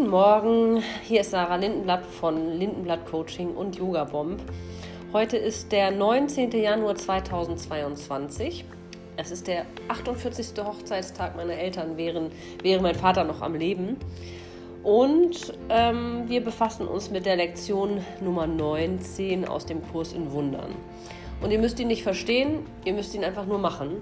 Guten Morgen, hier ist Sarah Lindenblatt von Lindenblatt Coaching und Yoga Bomb. Heute ist der 19. Januar 2022. Es ist der 48. Hochzeitstag meiner Eltern, wäre, wäre mein Vater noch am Leben. Und ähm, wir befassen uns mit der Lektion Nummer 19 aus dem Kurs in Wundern. Und ihr müsst ihn nicht verstehen, ihr müsst ihn einfach nur machen.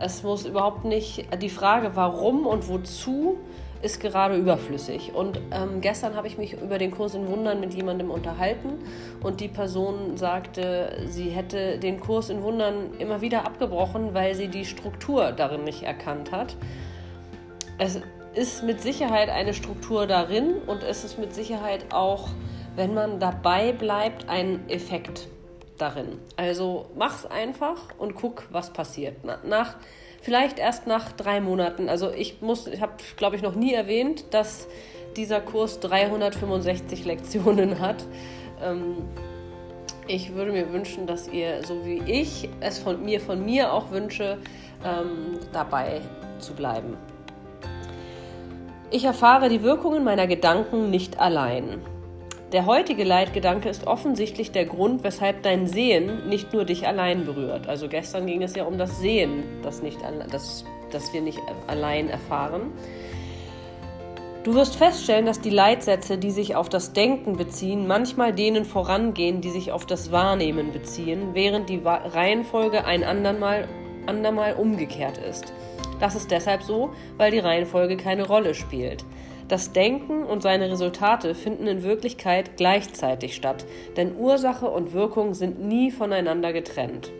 Es muss überhaupt nicht die Frage, warum und wozu ist gerade überflüssig. Und ähm, gestern habe ich mich über den Kurs in Wundern mit jemandem unterhalten und die Person sagte, sie hätte den Kurs in Wundern immer wieder abgebrochen, weil sie die Struktur darin nicht erkannt hat. Es ist mit Sicherheit eine Struktur darin und es ist mit Sicherheit auch, wenn man dabei bleibt, ein Effekt darin. Also mach's einfach und guck, was passiert. Nach, vielleicht erst nach drei Monaten. Also ich muss, ich habe, glaube ich, noch nie erwähnt, dass dieser Kurs 365 Lektionen hat. Ähm, ich würde mir wünschen, dass ihr, so wie ich es von mir, von mir auch wünsche, ähm, dabei zu bleiben. Ich erfahre die Wirkungen meiner Gedanken nicht allein. Der heutige Leitgedanke ist offensichtlich der Grund, weshalb dein Sehen nicht nur dich allein berührt. Also gestern ging es ja um das Sehen, das, nicht, das, das wir nicht allein erfahren. Du wirst feststellen, dass die Leitsätze, die sich auf das Denken beziehen, manchmal denen vorangehen, die sich auf das Wahrnehmen beziehen, während die Reihenfolge ein andermal, andermal umgekehrt ist. Das ist deshalb so, weil die Reihenfolge keine Rolle spielt. Das Denken und seine Resultate finden in Wirklichkeit gleichzeitig statt, denn Ursache und Wirkung sind nie voneinander getrennt.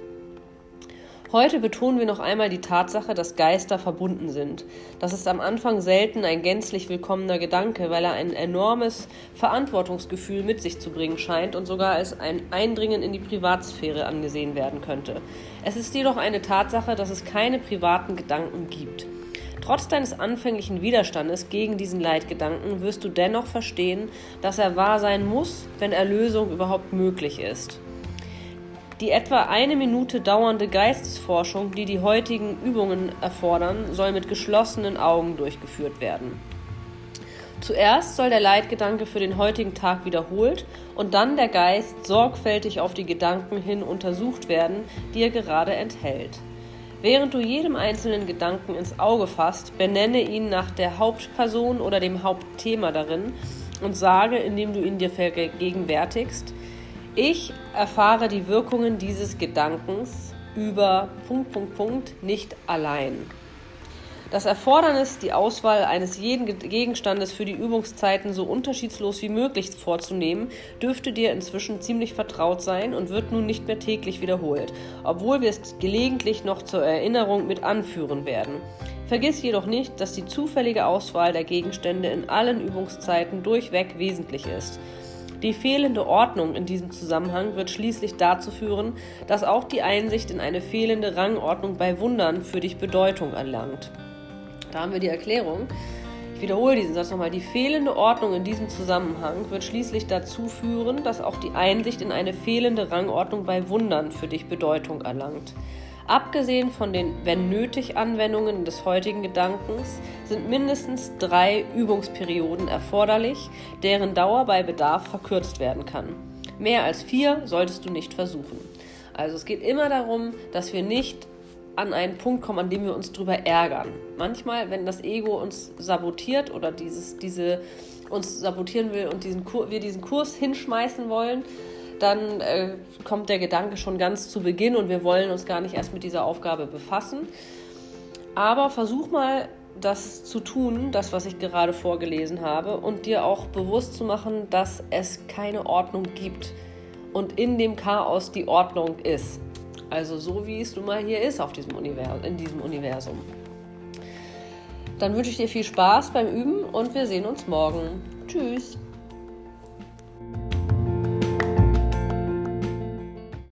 Heute betonen wir noch einmal die Tatsache, dass Geister verbunden sind. Das ist am Anfang selten ein gänzlich willkommener Gedanke, weil er ein enormes Verantwortungsgefühl mit sich zu bringen scheint und sogar als ein Eindringen in die Privatsphäre angesehen werden könnte. Es ist jedoch eine Tatsache, dass es keine privaten Gedanken gibt. Trotz deines anfänglichen Widerstandes gegen diesen Leitgedanken wirst du dennoch verstehen, dass er wahr sein muss, wenn Erlösung überhaupt möglich ist. Die etwa eine Minute dauernde Geistesforschung, die die heutigen Übungen erfordern, soll mit geschlossenen Augen durchgeführt werden. Zuerst soll der Leitgedanke für den heutigen Tag wiederholt und dann der Geist sorgfältig auf die Gedanken hin untersucht werden, die er gerade enthält. Während du jedem einzelnen Gedanken ins Auge fasst, benenne ihn nach der Hauptperson oder dem Hauptthema darin und sage, indem du ihn dir vergegenwärtigst, ich erfahre die Wirkungen dieses Gedankens über Punkt, Punkt, Punkt nicht allein. Das Erfordernis, die Auswahl eines jeden Gegenstandes für die Übungszeiten so unterschiedslos wie möglich vorzunehmen, dürfte dir inzwischen ziemlich vertraut sein und wird nun nicht mehr täglich wiederholt, obwohl wir es gelegentlich noch zur Erinnerung mit anführen werden. Vergiss jedoch nicht, dass die zufällige Auswahl der Gegenstände in allen Übungszeiten durchweg wesentlich ist. Die fehlende Ordnung in diesem Zusammenhang wird schließlich dazu führen, dass auch die Einsicht in eine fehlende Rangordnung bei Wundern für dich Bedeutung erlangt. Da haben wir die Erklärung. Ich wiederhole diesen Satz nochmal. Die fehlende Ordnung in diesem Zusammenhang wird schließlich dazu führen, dass auch die Einsicht in eine fehlende Rangordnung bei Wundern für dich Bedeutung erlangt. Abgesehen von den wenn nötig Anwendungen des heutigen Gedankens sind mindestens drei Übungsperioden erforderlich, deren Dauer bei Bedarf verkürzt werden kann. Mehr als vier solltest du nicht versuchen. Also es geht immer darum, dass wir nicht an einen Punkt kommen, an dem wir uns drüber ärgern. Manchmal, wenn das Ego uns sabotiert oder dieses, diese uns sabotieren will und diesen wir diesen Kurs hinschmeißen wollen, dann äh, kommt der Gedanke schon ganz zu Beginn und wir wollen uns gar nicht erst mit dieser Aufgabe befassen. Aber versuch mal, das zu tun, das, was ich gerade vorgelesen habe, und dir auch bewusst zu machen, dass es keine Ordnung gibt und in dem Chaos die Ordnung ist. Also so wie es nun mal hier ist auf diesem Univers in diesem Universum. Dann wünsche ich dir viel Spaß beim Üben und wir sehen uns morgen. Tschüss.